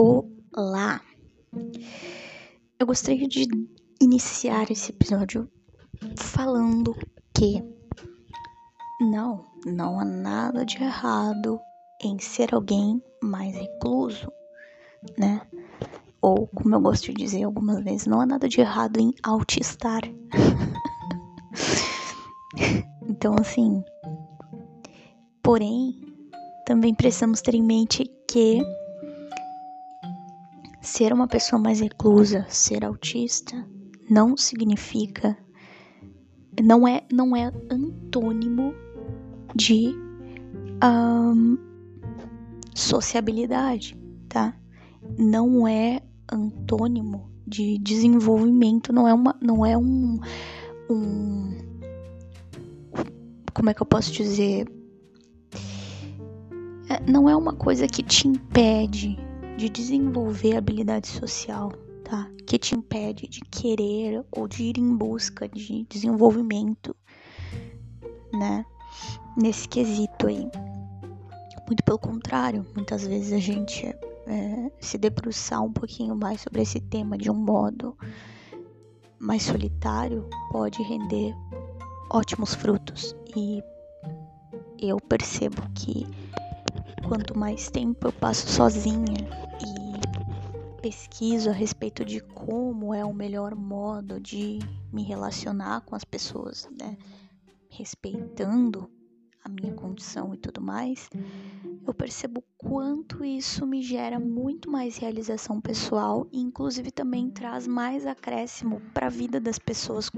Olá! Eu gostaria de iniciar esse episódio falando que não, não há nada de errado em ser alguém mais recluso, né? Ou, como eu gosto de dizer algumas vezes, não há nada de errado em autistar. então, assim. Porém, também precisamos ter em mente que ser uma pessoa mais reclusa, ser autista, não significa não é não é antônimo de um, sociabilidade, tá? Não é antônimo de desenvolvimento, não é uma não é um, um como é que eu posso dizer é, não é uma coisa que te impede de desenvolver habilidade social, tá? Que te impede de querer ou de ir em busca de desenvolvimento, né? Nesse quesito aí. Muito pelo contrário, muitas vezes a gente é, se debruçar um pouquinho mais sobre esse tema de um modo mais solitário pode render ótimos frutos. E eu percebo que quanto mais tempo eu passo sozinha pesquiso a respeito de como é o melhor modo de me relacionar com as pessoas, né? Respeitando a minha condição e tudo mais, eu percebo quanto isso me gera muito mais realização pessoal e, inclusive, também traz mais acréscimo para a vida das pessoas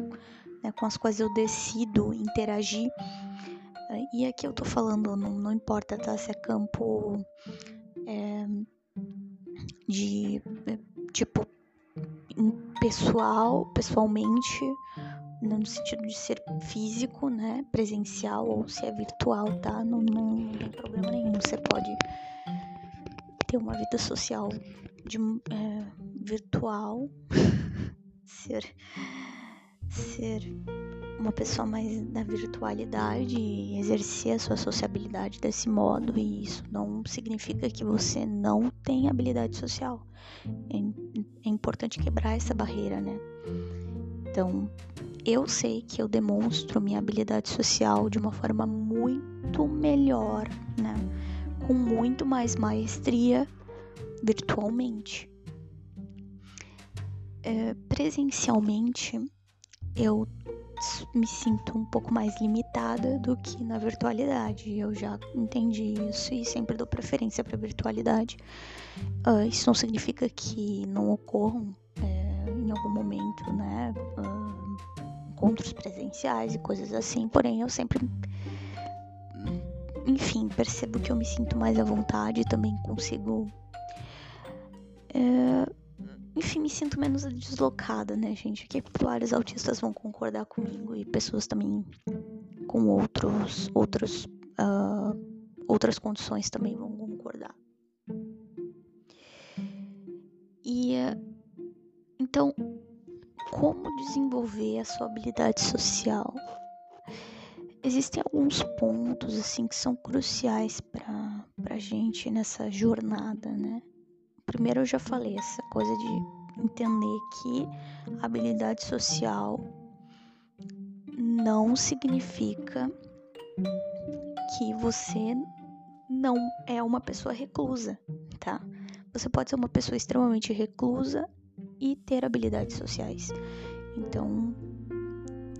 né, com as quais eu decido interagir e aqui eu tô falando, não, não importa, tá? Se é campo é, de tipo pessoal, pessoalmente, no sentido de ser físico, né? Presencial ou se é virtual, tá? Não, não, não tem problema nenhum. Você pode ter uma vida social de, é, virtual, ser, ser uma pessoa mais da virtualidade e exercer a sua sociabilidade desse modo, e isso não significa que você não tem habilidade social. É, é importante quebrar essa barreira, né? Então, eu sei que eu demonstro minha habilidade social de uma forma muito melhor, né? Com muito mais maestria virtualmente. É, presencialmente, eu me sinto um pouco mais limitada do que na virtualidade. Eu já entendi isso e sempre dou preferência para virtualidade. Uh, isso não significa que não ocorram é, em algum momento, né, uh, encontros presenciais e coisas assim. Porém, eu sempre, enfim, percebo que eu me sinto mais à vontade e também consigo é, enfim, me sinto menos deslocada, né, gente? Que vários autistas vão concordar comigo e pessoas também com outros, outros, uh, outras condições também vão concordar. E então, como desenvolver a sua habilidade social? Existem alguns pontos assim que são cruciais para pra gente nessa jornada, né? Primeiro eu já falei essa coisa de entender que habilidade social não significa que você não é uma pessoa reclusa, tá? Você pode ser uma pessoa extremamente reclusa e ter habilidades sociais. Então,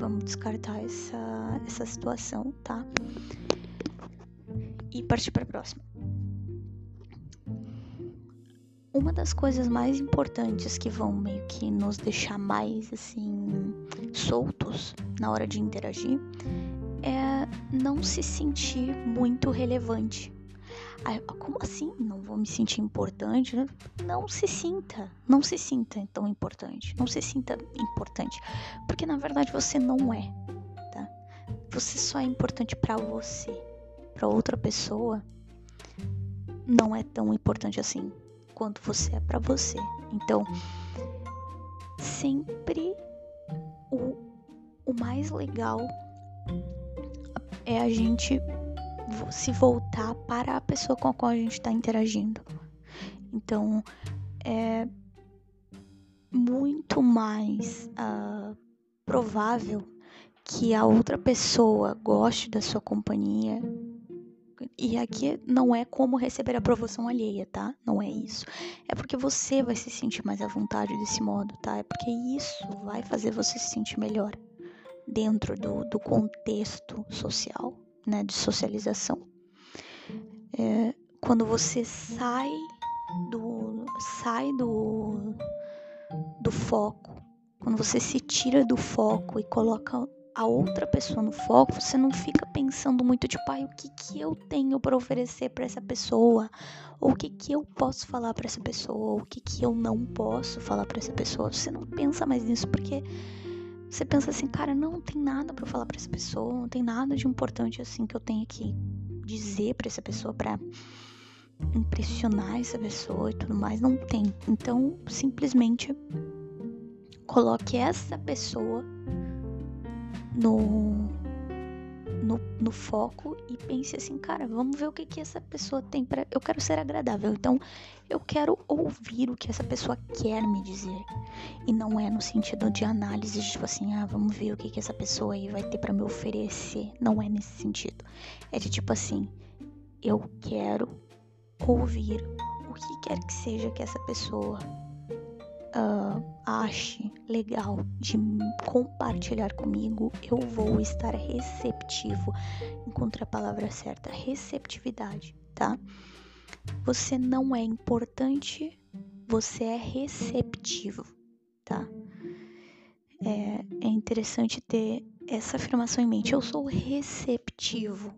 vamos descartar essa, essa situação, tá? E partir para a próxima. Uma das coisas mais importantes que vão meio que nos deixar mais assim soltos na hora de interagir é não se sentir muito relevante. como assim? Não vou me sentir importante? Não se sinta, não se sinta tão importante, não se sinta importante, porque na verdade você não é, tá? Você só é importante para você, para outra pessoa não é tão importante assim quanto você é para você. Então, sempre o, o mais legal é a gente se voltar para a pessoa com a qual a gente está interagindo. Então, é muito mais uh, provável que a outra pessoa goste da sua companhia. E aqui não é como receber aprovação alheia, tá? Não é isso. É porque você vai se sentir mais à vontade desse modo, tá? É porque isso vai fazer você se sentir melhor dentro do, do contexto social, né? De socialização. É, quando você sai do sai do do foco, quando você se tira do foco e coloca a outra pessoa no foco, você não fica pensando muito tipo, ai, o que que eu tenho para oferecer para essa pessoa, ou o que que eu posso falar para essa pessoa, ou o que que eu não posso falar para essa pessoa. Você não pensa mais nisso porque você pensa assim, cara, não tem nada para falar para essa pessoa, não tem nada de importante assim que eu tenho que dizer para essa pessoa para impressionar essa pessoa e tudo mais, não tem. Então, simplesmente coloque essa pessoa no, no, no, foco e pense assim, cara, vamos ver o que, que essa pessoa tem para. Eu quero ser agradável, então eu quero ouvir o que essa pessoa quer me dizer. E não é no sentido de análise, tipo assim, ah, vamos ver o que, que essa pessoa aí vai ter para me oferecer. Não é nesse sentido. É de tipo assim, eu quero ouvir o que quer que seja que essa pessoa uh, ache legal de compartilhar comigo, eu vou estar receptivo. Encontre a palavra certa, receptividade, tá? Você não é importante, você é receptivo, tá? É, é interessante ter essa afirmação em mente. Eu sou receptivo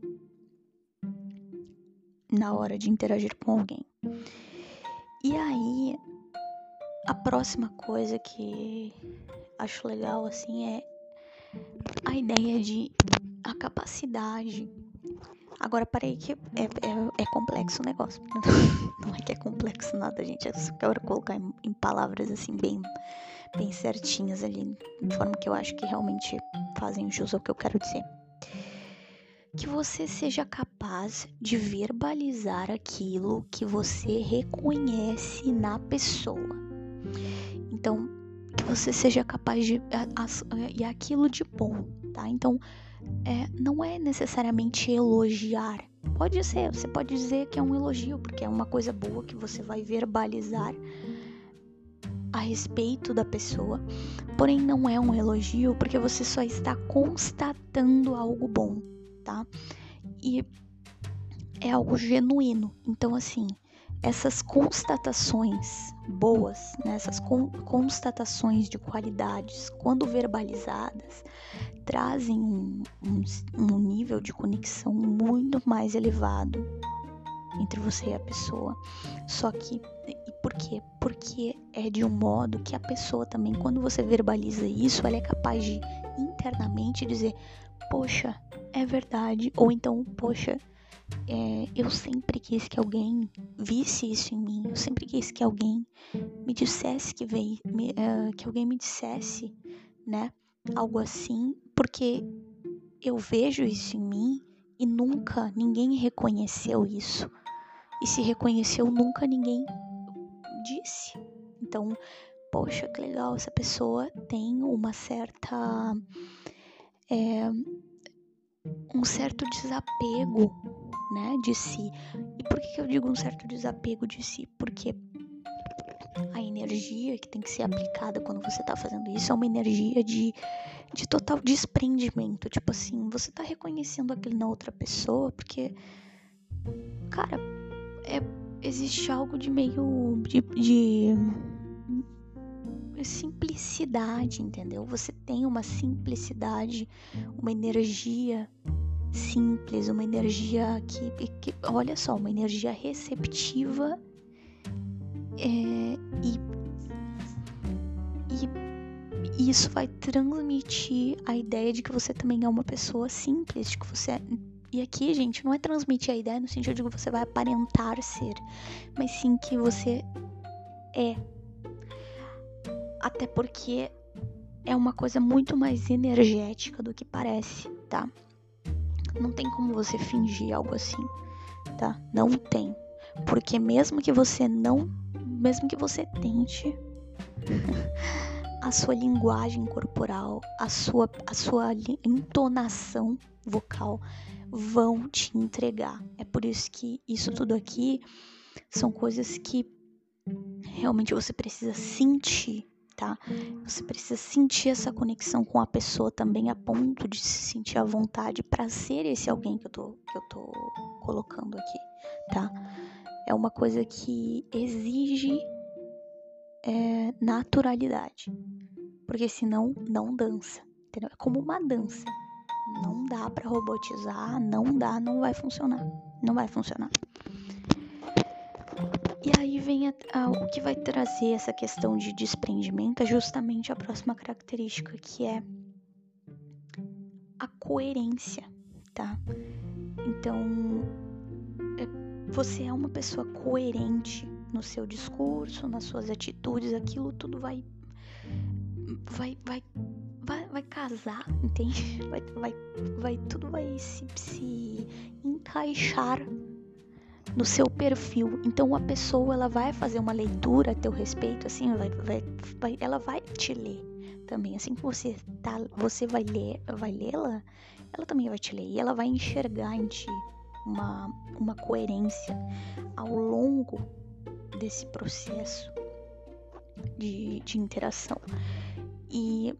na hora de interagir com alguém. E aí, a próxima coisa que acho legal assim é a ideia de a capacidade. Agora parei que é, é, é complexo o negócio. Não é que é complexo nada, gente. Eu só quero colocar em, em palavras assim bem, bem certinhas ali, de forma que eu acho que realmente fazem jus ao que eu quero dizer que você seja capaz de verbalizar aquilo que você reconhece na pessoa. Então, que você seja capaz de e aquilo de bom, tá? Então, é, não é necessariamente elogiar. Pode ser, você pode dizer que é um elogio, porque é uma coisa boa que você vai verbalizar a respeito da pessoa, porém não é um elogio porque você só está constatando algo bom tá? E é algo genuíno. Então, assim, essas constatações boas, né, essas con constatações de qualidades, quando verbalizadas, trazem um, um, um, nível de conexão muito mais elevado entre você e a pessoa. Só que, por quê? Porque é de um modo que a pessoa também, quando você verbaliza isso, ela é capaz de internamente dizer: Poxa, é verdade. Ou então, poxa, é, eu sempre quis que alguém visse isso em mim. Eu sempre quis que alguém me dissesse que veio, me, uh, que alguém me dissesse, né? Algo assim, porque eu vejo isso em mim e nunca ninguém reconheceu isso. E se reconheceu, nunca ninguém disse. Então, poxa, que legal, essa pessoa tem uma certa. É, um certo desapego, né, de si. E por que eu digo um certo desapego de si? Porque a energia que tem que ser aplicada quando você tá fazendo isso é uma energia de, de total desprendimento. Tipo assim, você tá reconhecendo aquilo na outra pessoa porque, cara, é, existe algo de meio. de, de simplicidade, entendeu? Você tem uma simplicidade, uma energia simples, uma energia que, que olha só, uma energia receptiva é, e, e isso vai transmitir a ideia de que você também é uma pessoa simples, de que você é, e aqui, gente, não é transmitir a ideia no sentido de que você vai aparentar ser, mas sim que você é até porque é uma coisa muito mais energética do que parece, tá? Não tem como você fingir algo assim, tá? Não tem. Porque mesmo que você não mesmo que você tente, a sua linguagem corporal, a sua, a sua entonação vocal vão te entregar. É por isso que isso tudo aqui são coisas que realmente você precisa sentir, tá? Você precisa sentir essa conexão com a pessoa também a ponto de se sentir à vontade para ser esse alguém que eu tô que eu tô colocando aqui, tá? É uma coisa que exige é, naturalidade, porque senão não dança, entendeu? É como uma dança. Não dá para robotizar, não dá, não vai funcionar. Não vai funcionar. E aí vem a, a, o que vai trazer essa questão de desprendimento é justamente a próxima característica, que é a coerência, tá? Então, é, você é uma pessoa coerente no seu discurso, nas suas atitudes, aquilo tudo vai vai vai vai, vai casar, entende? Vai, vai, vai, tudo vai se, se encaixar no seu perfil. Então a pessoa ela vai fazer uma leitura a teu respeito, assim, vai, vai, vai, ela vai te ler também. Assim que você tá, você vai ler, vai lê-la, ela também vai te ler e ela vai enxergar em ti uma, uma coerência ao longo desse processo de, de interação. E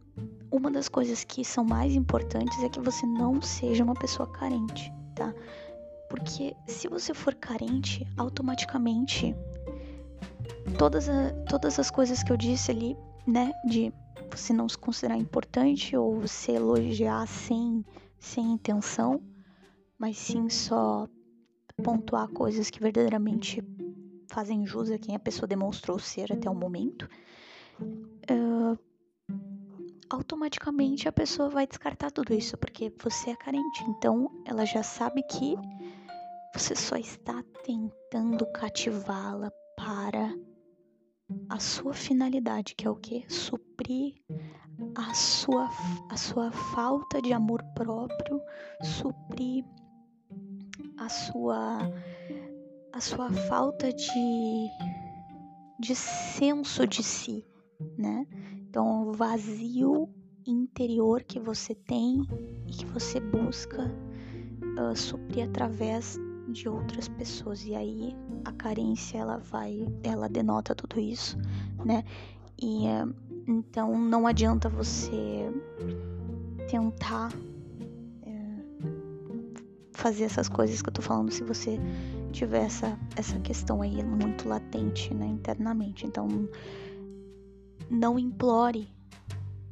uma das coisas que são mais importantes é que você não seja uma pessoa carente, tá? Porque se você for carente, automaticamente todas, a, todas as coisas que eu disse ali, né, de você não se considerar importante ou você elogiar sem, sem intenção, mas sim só pontuar coisas que verdadeiramente fazem jus a quem a pessoa demonstrou ser até o momento. Uh, automaticamente a pessoa vai descartar tudo isso, porque você é carente. Então ela já sabe que você só está tentando cativá-la para a sua finalidade, que é o que? Suprir a sua, a sua falta de amor próprio, suprir a sua a sua falta de de senso de si, né? Então, o vazio interior que você tem e que você busca uh, suprir através de outras pessoas. E aí a carência ela vai, ela denota tudo isso, né? E uh, então não adianta você tentar uh, fazer essas coisas que eu tô falando se você tiver essa, essa questão aí muito latente, né, internamente. Então não implore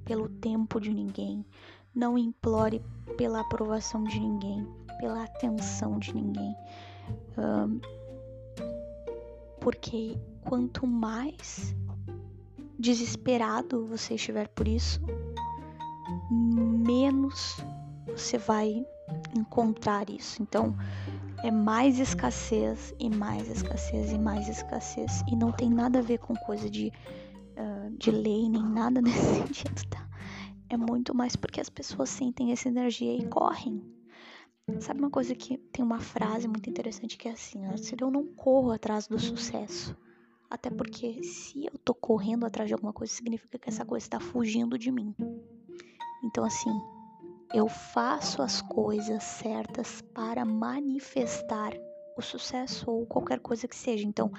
pelo tempo de ninguém. Não implore pela aprovação de ninguém, pela atenção de ninguém. Um, porque quanto mais desesperado você estiver por isso, menos você vai encontrar isso. Então, é mais escassez e mais escassez e mais escassez. E não tem nada a ver com coisa de de lei nem nada nesse sentido, tá? É muito mais porque as pessoas sentem essa energia e correm. Sabe uma coisa que tem uma frase muito interessante que é assim: ó, se eu não corro atrás do sucesso, até porque se eu tô correndo atrás de alguma coisa, significa que essa coisa está fugindo de mim. Então, assim, eu faço as coisas certas para manifestar o sucesso ou qualquer coisa que seja. Então,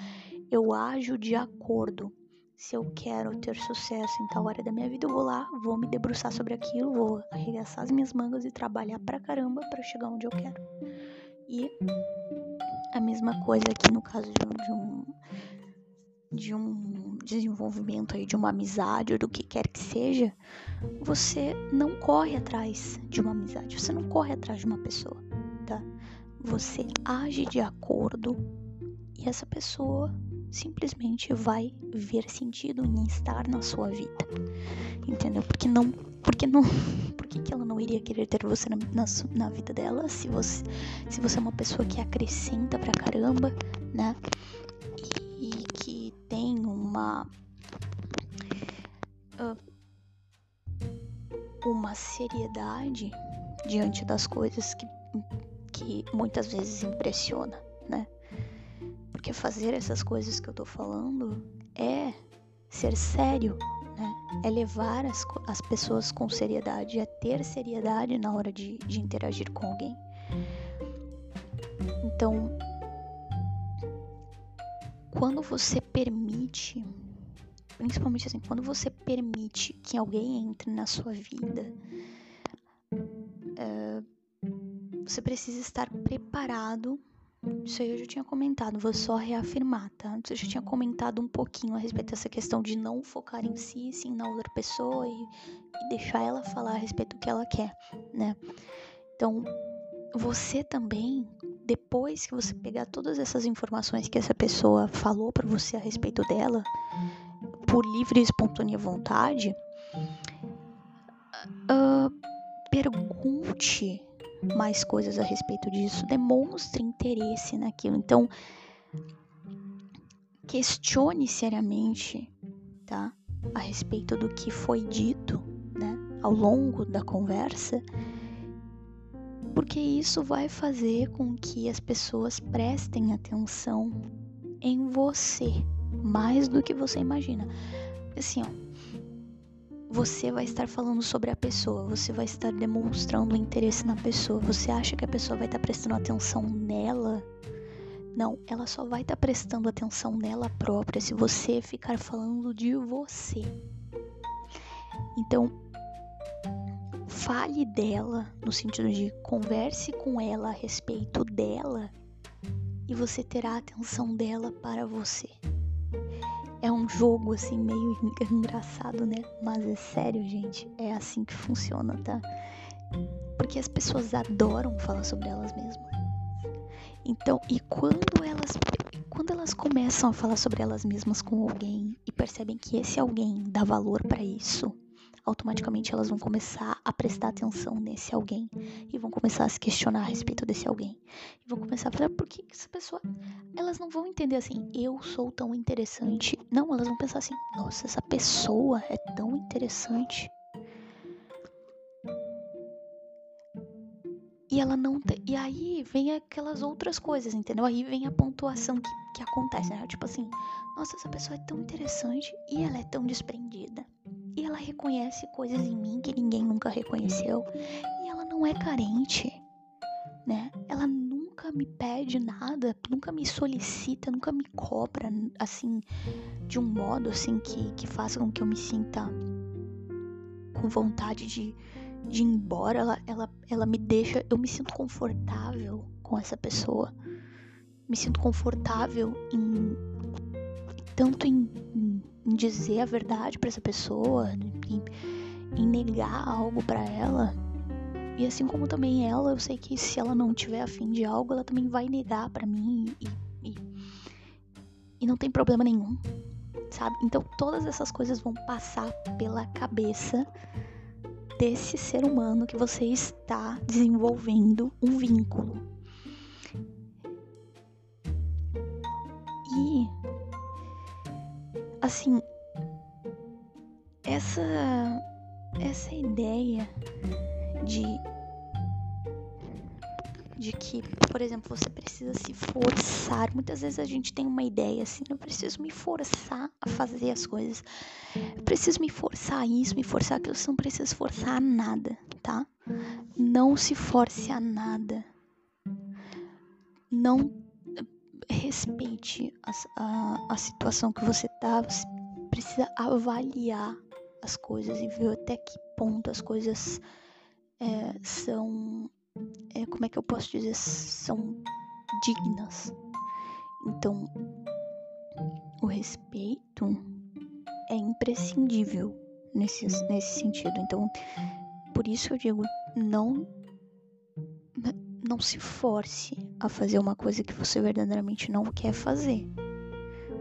eu ajo de acordo se eu quero ter sucesso em tal área da minha vida, eu vou lá, vou me debruçar sobre aquilo, vou arregaçar as minhas mangas e trabalhar pra caramba para chegar onde eu quero. E a mesma coisa aqui no caso de um, de um, de um desenvolvimento aí de uma amizade ou do que quer que seja, você não corre atrás de uma amizade, você não corre atrás de uma pessoa, tá? Você age de acordo e essa pessoa simplesmente vai ver sentido em estar na sua vida. Entendeu? Porque não. Porque não. Por que, ela não iria querer ter você na, na, na, vida dela se você, se você é uma pessoa que acrescenta pra caramba, né? E, e que tem uma. Uh, uma seriedade diante das coisas que, que muitas vezes impressiona, né? Porque fazer essas coisas que eu tô falando é ser sério, né? É levar as, as pessoas com seriedade, é ter seriedade na hora de, de interagir com alguém. Então, quando você permite, principalmente assim, quando você permite que alguém entre na sua vida, uh, você precisa estar preparado. Isso aí eu já tinha comentado, vou só reafirmar, tá? Eu já tinha comentado um pouquinho a respeito dessa questão de não focar em si, sim na outra pessoa e, e deixar ela falar a respeito do que ela quer, né? Então, você também, depois que você pegar todas essas informações que essa pessoa falou para você a respeito dela, por livre e espontânea vontade, uh, pergunte mais coisas a respeito disso, demonstre interesse naquilo. Então, questione seriamente, tá? A respeito do que foi dito, né? Ao longo da conversa, porque isso vai fazer com que as pessoas prestem atenção em você mais do que você imagina. Assim, ó, você vai estar falando sobre a pessoa, você vai estar demonstrando interesse na pessoa. Você acha que a pessoa vai estar prestando atenção nela? Não, ela só vai estar prestando atenção nela própria se você ficar falando de você. Então, fale dela no sentido de converse com ela a respeito dela e você terá a atenção dela para você é um jogo assim meio engraçado, né? Mas é sério, gente, é assim que funciona, tá? Porque as pessoas adoram falar sobre elas mesmas. Então, e quando elas quando elas começam a falar sobre elas mesmas com alguém e percebem que esse alguém dá valor para isso, automaticamente elas vão começar a prestar atenção nesse alguém e vão começar a se questionar a respeito desse alguém. E vão começar a falar, por que essa pessoa. Elas não vão entender assim, eu sou tão interessante. Não, elas vão pensar assim, nossa, essa pessoa é tão interessante. E ela não. E aí vem aquelas outras coisas, entendeu? Aí vem a pontuação que, que acontece, né? Tipo assim, nossa, essa pessoa é tão interessante e ela é tão desprendida. Ela reconhece coisas em mim que ninguém nunca reconheceu. E ela não é carente, né? Ela nunca me pede nada, nunca me solicita, nunca me cobra, assim, de um modo, assim, que, que faça com que eu me sinta com vontade de, de ir embora. Ela, ela, ela me deixa, eu me sinto confortável com essa pessoa. Me sinto confortável em tanto em, em dizer a verdade para essa pessoa, em, em negar algo para ela. E assim como também ela, eu sei que se ela não tiver afim de algo, ela também vai negar para mim e, e, e não tem problema nenhum, sabe? Então todas essas coisas vão passar pela cabeça desse ser humano que você está desenvolvendo um vínculo. Assim, essa essa ideia de de que, por exemplo, você precisa se forçar. Muitas vezes a gente tem uma ideia assim, eu preciso me forçar a fazer as coisas. Eu preciso me forçar a isso, me forçar aquilo, você não precisa forçar a nada, tá? Não se force a nada. Não respeite a, a, a situação que você tá, você precisa avaliar as coisas e ver até que ponto as coisas é, são, é, como é que eu posso dizer, são dignas. Então, o respeito é imprescindível nesse, nesse sentido. Então, por isso eu digo, não não se force a fazer uma coisa que você verdadeiramente não quer fazer.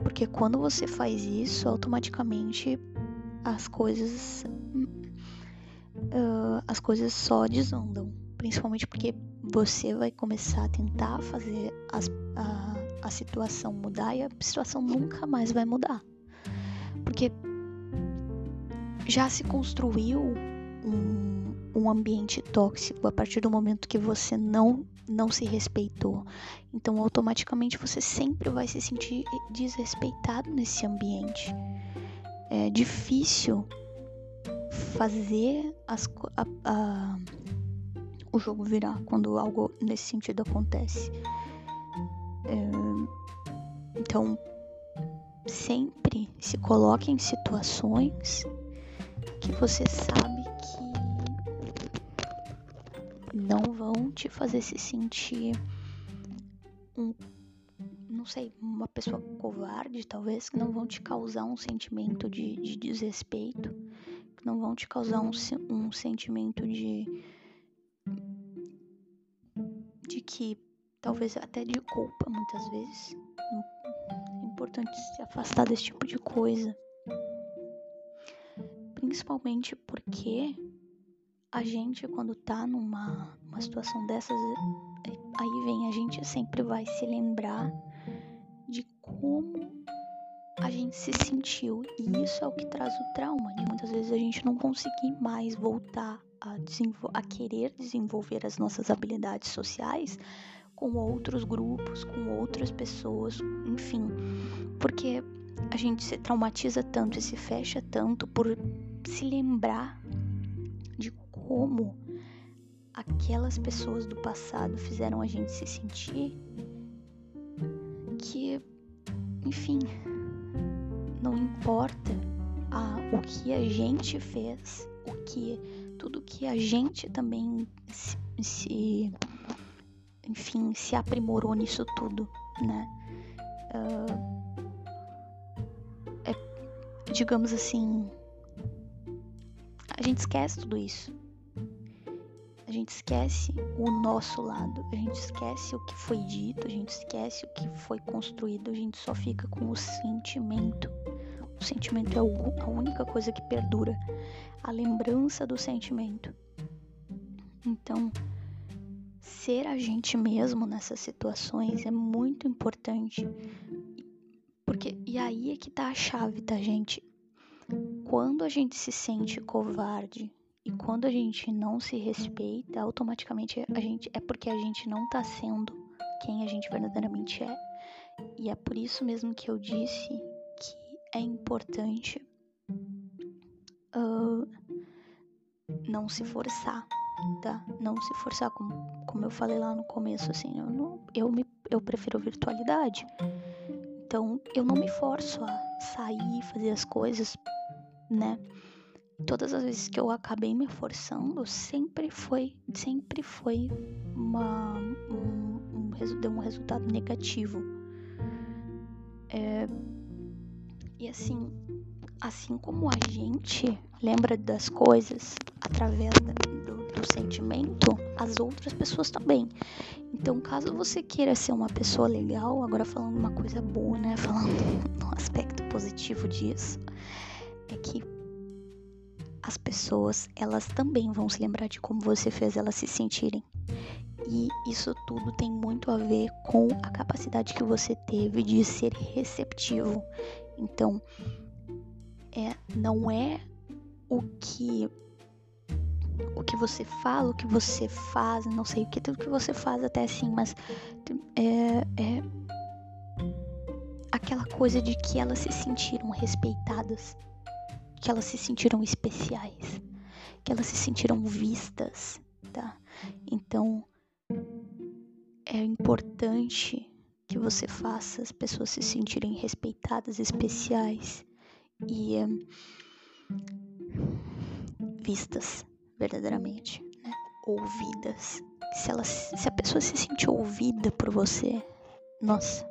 Porque quando você faz isso, automaticamente as coisas uh, as coisas só desandam, principalmente porque você vai começar a tentar fazer as, a, a situação mudar e a situação nunca mais vai mudar. Porque já se construiu um, um ambiente tóxico a partir do momento que você não não se respeitou. Então, automaticamente você sempre vai se sentir desrespeitado nesse ambiente. É difícil fazer as, a, a, o jogo virar quando algo nesse sentido acontece. É, então, sempre se coloque em situações que você sabe não vão te fazer se sentir um, não sei, uma pessoa covarde, talvez, que não vão te causar um sentimento de, de desrespeito, que não vão te causar um, um sentimento de de que talvez até de culpa muitas vezes importante se afastar desse tipo de coisa. Principalmente porque a gente, quando tá numa uma situação dessas, aí vem, a gente sempre vai se lembrar de como a gente se sentiu. E isso é o que traz o trauma, de muitas vezes a gente não conseguir mais voltar a, a querer desenvolver as nossas habilidades sociais com outros grupos, com outras pessoas, enfim. Porque a gente se traumatiza tanto e se fecha tanto por se lembrar como aquelas pessoas do passado fizeram a gente se sentir que, enfim, não importa a, o que a gente fez, o que tudo que a gente também se, se enfim, se aprimorou nisso tudo, né? Uh, é, digamos assim, a gente esquece tudo isso. A gente esquece o nosso lado, a gente esquece o que foi dito, a gente esquece o que foi construído, a gente só fica com o sentimento. O sentimento é a única coisa que perdura, a lembrança do sentimento. Então, ser a gente mesmo nessas situações é muito importante. Porque e aí é que tá a chave, tá, gente? Quando a gente se sente covarde e quando a gente não se respeita, automaticamente a gente é porque a gente não tá sendo quem a gente verdadeiramente é. E é por isso mesmo que eu disse que é importante uh, não se forçar tá? Não se forçar, como, como eu falei lá no começo, assim, eu, não, eu, me, eu prefiro virtualidade. Então, eu não me forço a sair, fazer as coisas, né? Todas as vezes que eu acabei me forçando, sempre foi, sempre foi uma, um, um, deu um resultado negativo. É, e assim, assim como a gente lembra das coisas através da, do sentimento, as outras pessoas também. Então, caso você queira ser uma pessoa legal, agora falando uma coisa boa, né? Falando no aspecto positivo disso, é que as pessoas, elas também vão se lembrar de como você fez elas se sentirem. E isso tudo tem muito a ver com a capacidade que você teve de ser receptivo. Então, é, não é o que o que você fala, o que você faz, não sei o que, tudo que você faz até assim, mas é, é aquela coisa de que elas se sentiram respeitadas, que elas se sentiram especiais, que elas se sentiram vistas, tá? Então é importante que você faça as pessoas se sentirem respeitadas, especiais e é, vistas verdadeiramente, né? Ouvidas. Se, ela, se a pessoa se sentir ouvida por você, nossa,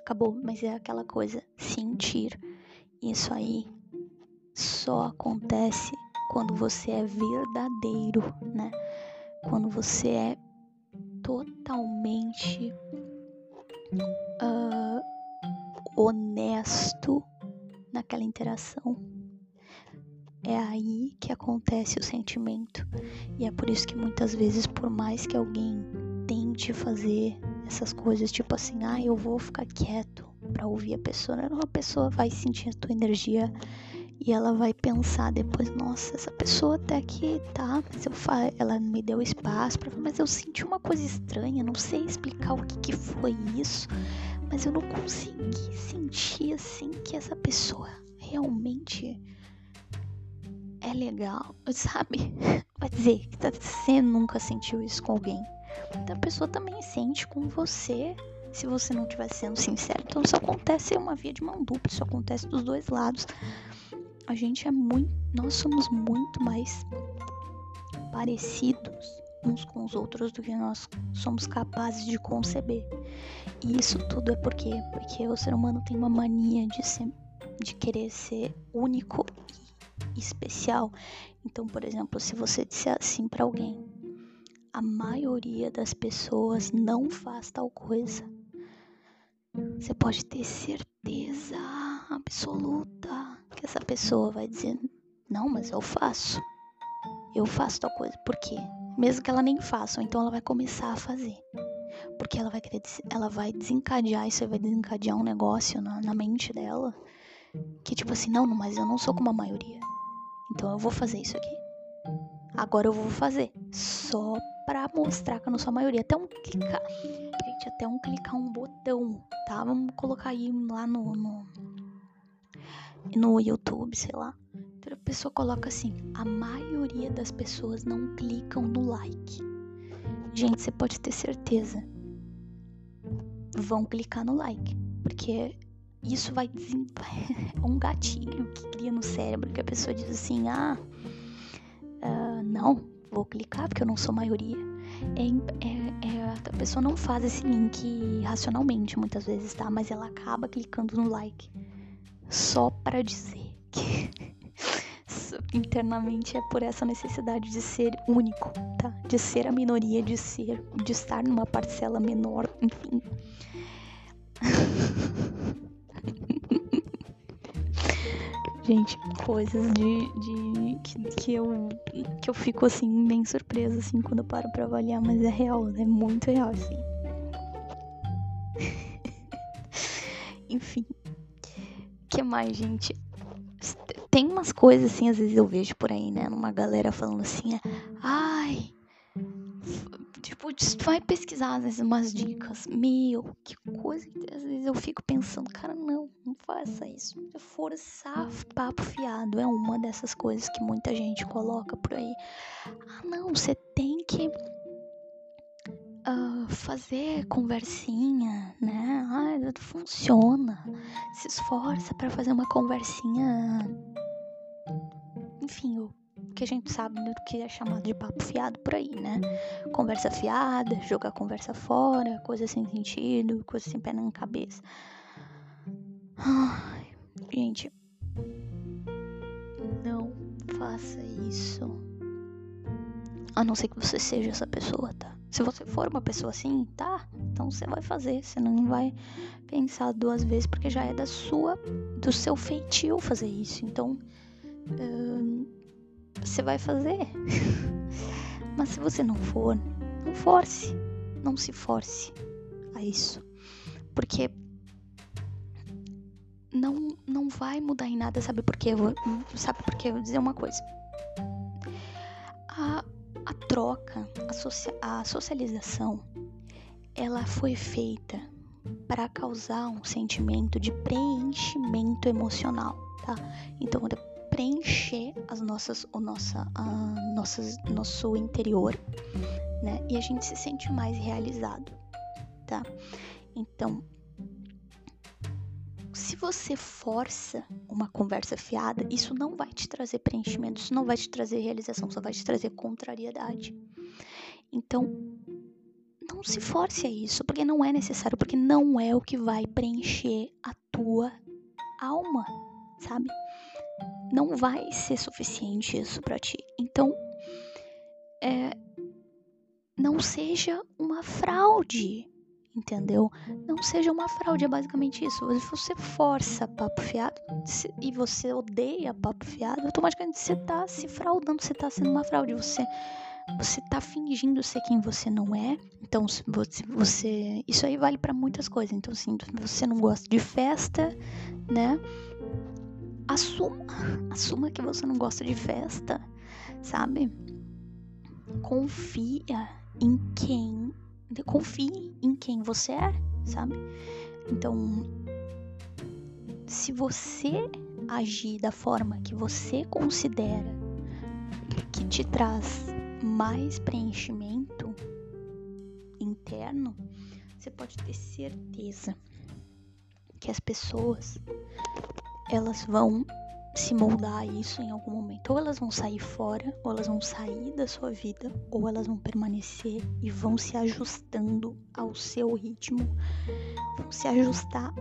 acabou. Mas é aquela coisa, sentir. Isso aí só acontece quando você é verdadeiro, né? Quando você é totalmente uh, honesto naquela interação é aí que acontece o sentimento. E é por isso que muitas vezes, por mais que alguém tente fazer essas coisas, tipo assim, ah, eu vou ficar quieto para ouvir a pessoa, a pessoa vai sentir a tua energia E ela vai pensar depois, nossa, essa pessoa até que tá, mas eu fa... ela me deu espaço para, mas eu senti uma coisa estranha, não sei explicar o que, que foi isso, mas eu não consegui sentir assim que essa pessoa realmente é legal, sabe? Vai dizer que você nunca sentiu isso com alguém. Então a pessoa também sente com você se você não estiver sendo sincero. Então isso acontece é uma via de mão dupla, isso acontece dos dois lados a gente é muito, nós somos muito mais parecidos uns com os outros do que nós somos capazes de conceber. E isso tudo é porque porque o ser humano tem uma mania de ser, de querer ser único e especial. Então, por exemplo, se você disser assim para alguém, a maioria das pessoas não faz tal coisa. Você pode ter certeza absoluta que essa pessoa vai dizer: Não, mas eu faço. Eu faço tal coisa. Por quê? Mesmo que ela nem faça, então ela vai começar a fazer. Porque ela vai querer, ela vai desencadear, isso vai desencadear um negócio na, na mente dela. Que tipo assim, não, mas eu não sou como a maioria. Então eu vou fazer isso aqui. Agora eu vou fazer. Só pra mostrar que eu não sou a maioria. Até um clicar. Gente, até um clicar um botão, tá? Vamos colocar aí lá no, no no YouTube, sei lá. A pessoa coloca assim: a maioria das pessoas não clicam no like. Gente, você pode ter certeza. Vão clicar no like, porque isso vai é um gatilho que cria no cérebro que a pessoa diz assim: ah, uh, não, vou clicar porque eu não sou maioria. É, é, é, a pessoa não faz esse link racionalmente muitas vezes, tá? Mas ela acaba clicando no like só para dizer que internamente é por essa necessidade de ser único, tá? De ser a minoria, de ser, de estar numa parcela menor, enfim. Gente, coisas de, de que, que, eu que eu fico assim bem surpresa assim quando eu paro para avaliar, mas é real, é muito real assim. Enfim, que mais, gente? Tem umas coisas assim, às vezes eu vejo por aí, né? Numa galera falando assim, ai. Tipo, vai pesquisar, às vezes, umas dicas. Meu, que coisa que às vezes eu fico pensando, cara, não, não faça isso. Forçar papo fiado é uma dessas coisas que muita gente coloca por aí. Ah, não, você tem fazer conversinha, né? Ah, funciona. Se esforça para fazer uma conversinha. Enfim, o que a gente sabe do que é chamado de papo fiado por aí, né? Conversa fiada, jogar conversa fora, coisa sem sentido, coisa sem pé na cabeça. Ai, gente, não faça isso. A não ser que você seja essa pessoa, tá? Se você for uma pessoa assim, tá? Então você vai fazer, você não vai pensar duas vezes porque já é da sua, do seu feitio fazer isso. Então, hum, você vai fazer. Mas se você não for, não force, não se force a isso, porque não não vai mudar em nada, sabe por quê? Eu vou, sabe por quê? Eu vou dizer uma coisa. A, socia a socialização, ela foi feita para causar um sentimento de preenchimento emocional, tá? Então, preencher as nossas, o nossa, a nossas, nosso interior, né? E a gente se sente mais realizado, tá? Então, se você força uma conversa fiada, isso não vai te trazer preenchimento, isso não vai te trazer realização, só vai te trazer contrariedade. Então, não se force a isso, porque não é necessário, porque não é o que vai preencher a tua alma, sabe? Não vai ser suficiente isso para ti. Então, é, não seja uma fraude entendeu? Não seja uma fraude, é basicamente isso. Se você força papo fiado e você odeia papo fiado, automaticamente você tá se fraudando, você tá sendo uma fraude, você você tá fingindo ser quem você não é. Então, você, você isso aí vale para muitas coisas. Então, assim, você não gosta de festa, né? assuma, assuma que você não gosta de festa, sabe? Confia em quem, confie em quem você é, sabe? Então, se você agir da forma que você considera que te traz mais preenchimento interno, você pode ter certeza que as pessoas elas vão se moldar a isso em algum momento. Ou elas vão sair fora, ou elas vão sair da sua vida, ou elas vão permanecer e vão se ajustando ao seu ritmo, vão se ajustar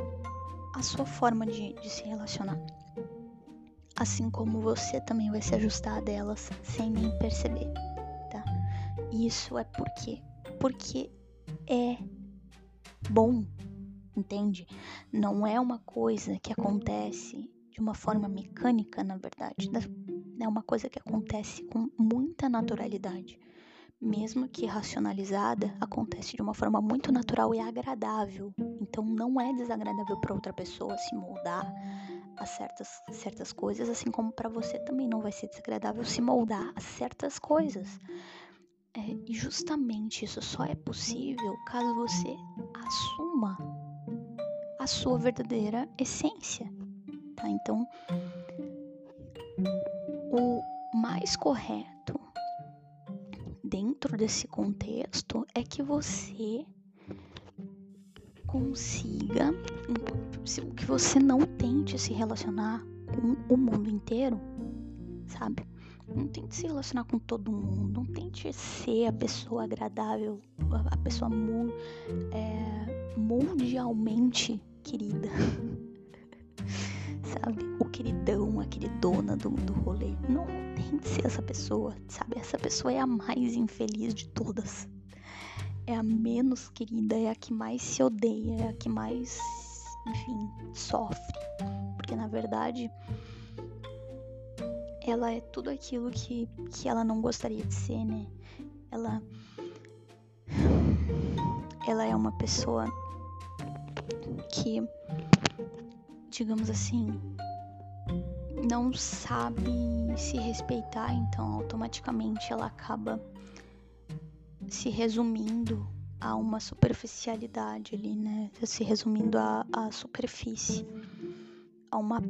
à sua forma de, de se relacionar. Assim como você também vai se ajustar a delas sem nem perceber? Isso é porque porque é bom entende? Não é uma coisa que acontece de uma forma mecânica, na verdade. É uma coisa que acontece com muita naturalidade. Mesmo que racionalizada, acontece de uma forma muito natural e agradável. Então não é desagradável para outra pessoa se moldar a certas, certas coisas, assim como para você também não vai ser desagradável se moldar a certas coisas. É, e justamente isso só é possível caso você assuma a sua verdadeira essência, tá? Então, o mais correto dentro desse contexto é que você consiga que você não tente se relacionar com o mundo inteiro, sabe? Não tente se relacionar com todo mundo, não tente ser a pessoa agradável, a pessoa é, mundialmente querida. sabe? O queridão, a queridona do, do rolê. Não tem que ser essa pessoa, sabe? Essa pessoa é a mais infeliz de todas. É a menos querida, é a que mais se odeia, é a que mais, enfim, sofre. Porque na verdade ela é tudo aquilo que, que ela não gostaria de ser, né? Ela ela é uma pessoa que, digamos assim, não sabe se respeitar, então automaticamente ela acaba se resumindo a uma superficialidade ali, né? Se resumindo à, superfície, a uma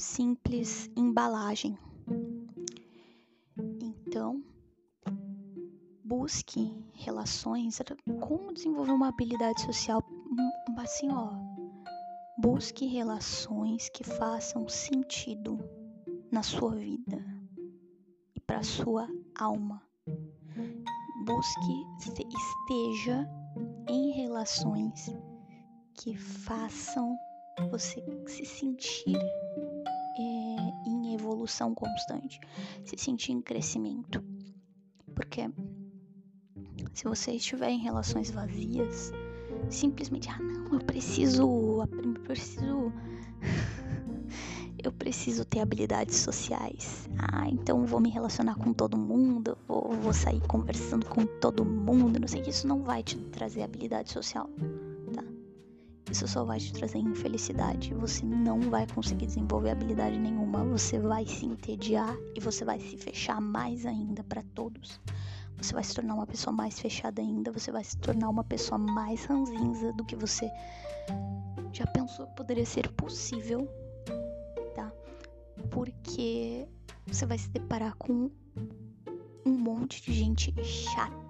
simples embalagem. Então, busque relações, como desenvolver uma habilidade social assim, ó, busque relações que façam sentido na sua vida e para sua alma. Busque esteja em relações que façam você se sentir evolução constante, se sentir em crescimento. Porque se você estiver em relações vazias, simplesmente, ah, não, eu preciso, eu preciso, eu preciso ter habilidades sociais. Ah, então vou me relacionar com todo mundo, vou, vou sair conversando com todo mundo, não sei que isso não vai te trazer habilidade social? Isso só vai te trazer infelicidade. Você não vai conseguir desenvolver habilidade nenhuma. Você vai se entediar e você vai se fechar mais ainda para todos você vai se tornar uma pessoa mais fechada ainda, você vai se tornar uma pessoa mais ranzinza do que você já pensou que poderia ser possível, tá? Porque você vai se deparar com um monte de gente chata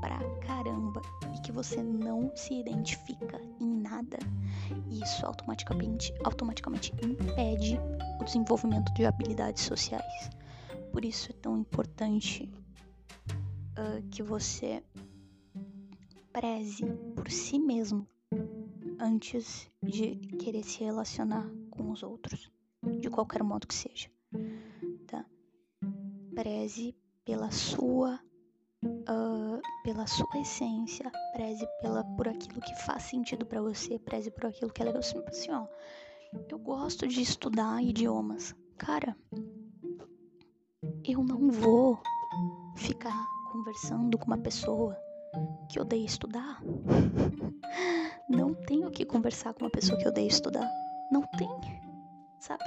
pra caramba e que você não se identifica em nada. Isso automaticamente, automaticamente impede o desenvolvimento de habilidades sociais. Por isso é tão importante uh, que você preze por si mesmo antes de querer se relacionar com os outros, de qualquer modo que seja, tá? Preze pela sua uh, pela sua essência, preze pela por aquilo que faz sentido para você, preze por aquilo que é legal. Assim, ó, eu gosto de estudar idiomas, cara. Eu não vou ficar conversando com uma pessoa que odeia estudar. Não tenho que conversar com uma pessoa que odeia estudar. Não tem, sabe?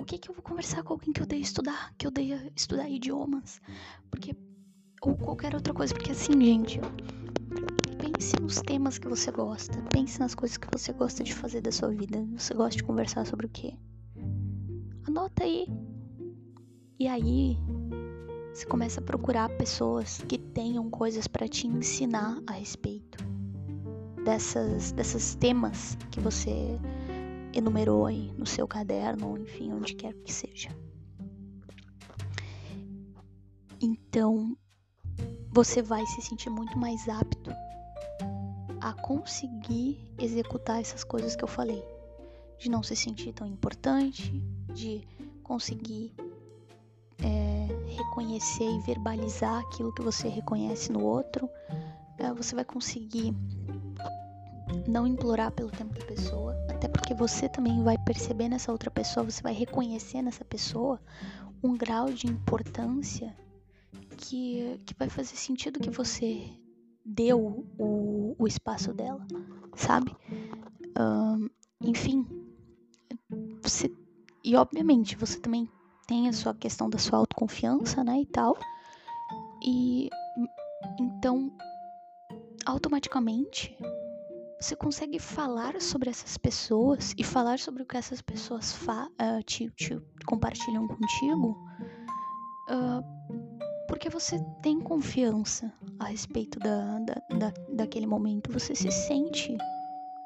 o que que eu vou conversar com alguém que odeia estudar, que odeia estudar idiomas? Porque ou qualquer outra coisa, porque assim, gente, pense nos temas que você gosta, pense nas coisas que você gosta de fazer da sua vida. Você gosta de conversar sobre o quê? Anota aí. E aí, você começa a procurar pessoas que tenham coisas para te ensinar a respeito dessas desses temas que você enumerou aí no seu caderno, ou enfim, onde quer que seja. Então, você vai se sentir muito mais apto a conseguir executar essas coisas que eu falei. De não se sentir tão importante, de conseguir é, reconhecer e verbalizar aquilo que você reconhece no outro. É, você vai conseguir não implorar pelo tempo da pessoa, até porque você também vai perceber nessa outra pessoa, você vai reconhecer nessa pessoa um grau de importância que, que vai fazer sentido que você deu o, o espaço dela, sabe? Um, enfim, você. E obviamente você também tem a sua questão da sua autoconfiança, né? E tal. E então, automaticamente, você consegue falar sobre essas pessoas e falar sobre o que essas pessoas fa uh, te, te compartilham contigo. Uh, porque você tem confiança a respeito da, da, da daquele momento, você se sente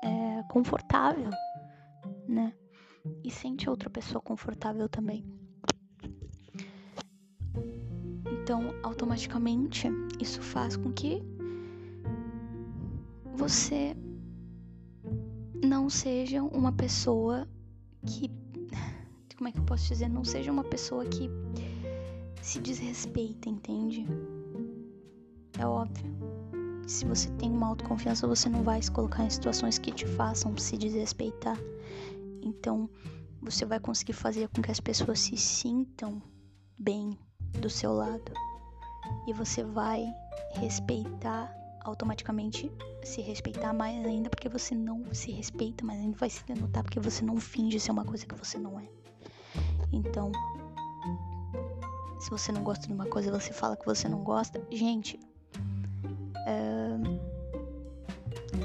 é, confortável, né? E sente outra pessoa confortável também. Então, automaticamente, isso faz com que você não seja uma pessoa que. Como é que eu posso dizer? Não seja uma pessoa que se desrespeita, entende? É óbvio. Se você tem uma autoconfiança, você não vai se colocar em situações que te façam se desrespeitar. Então, você vai conseguir fazer com que as pessoas se sintam bem do seu lado. E você vai respeitar automaticamente se respeitar mais ainda porque você não se respeita, mas ainda vai se denotar porque você não finge ser uma coisa que você não é. Então, se você não gosta de uma coisa, você fala que você não gosta. Gente,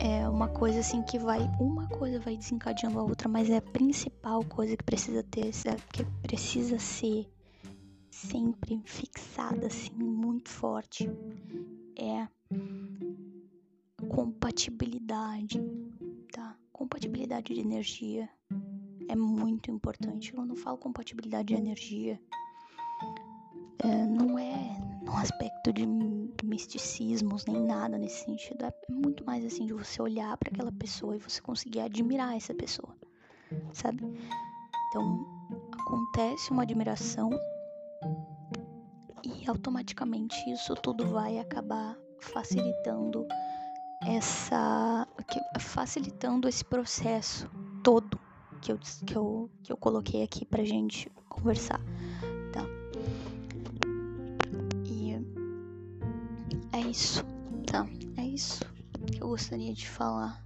é, é uma coisa assim que vai. Uma coisa vai desencadeando a outra, mas é a principal coisa que precisa ter, que precisa ser sempre fixada assim, muito forte. É compatibilidade, tá? Compatibilidade de energia é muito importante. Eu não falo compatibilidade de energia é, não é no aspecto de misticismos nem nada nesse sentido. É muito mais assim de você olhar para aquela pessoa e você conseguir admirar essa pessoa, sabe? Então acontece uma admiração e automaticamente isso tudo vai acabar facilitando essa facilitando esse processo todo que eu, que eu, que eu coloquei aqui pra gente conversar. Isso, tá? É isso que eu gostaria de falar.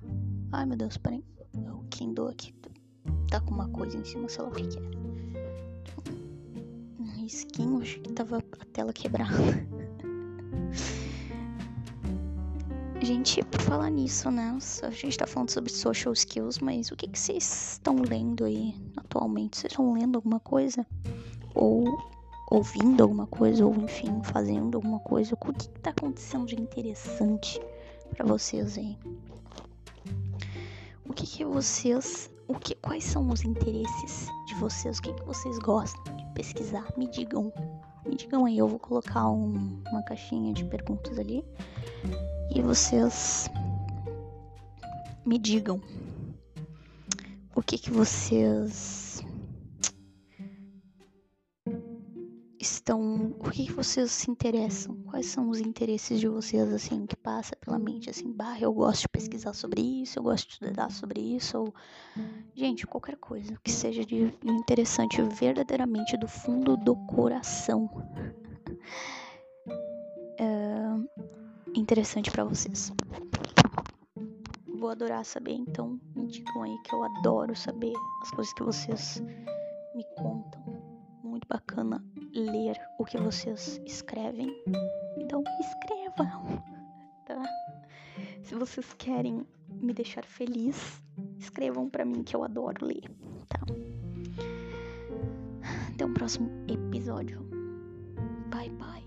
Ai meu Deus, peraí. O Kindle aqui tá com uma coisa em cima, sei lá o que, que é. Um risquinho, acho que tava a tela quebrada. Gente, por falar nisso, né? A gente tá falando sobre social skills, mas o que, que vocês estão lendo aí atualmente? Vocês estão lendo alguma coisa? Ou ouvindo alguma coisa, ou enfim, fazendo alguma coisa. O que está acontecendo de interessante para vocês aí? O que, que vocês. O que, quais são os interesses de vocês? O que, que vocês gostam de pesquisar? Me digam. Me digam aí, eu vou colocar um, uma caixinha de perguntas ali. E vocês me digam o que que vocês estão. O que vocês se interessam? Quais são os interesses de vocês, assim, que passa pela mente, assim, bah, eu gosto de pesquisar sobre isso, eu gosto de estudar sobre isso, ou. Gente, qualquer coisa que seja de interessante verdadeiramente do fundo do coração. É interessante para vocês. Vou adorar saber, então me digam aí que eu adoro saber as coisas que vocês me contam. Muito bacana ler o que vocês escrevem. Então, escrevam, tá? Se vocês querem me deixar feliz, escrevam para mim que eu adoro ler, tá? Até o próximo episódio. Bye bye.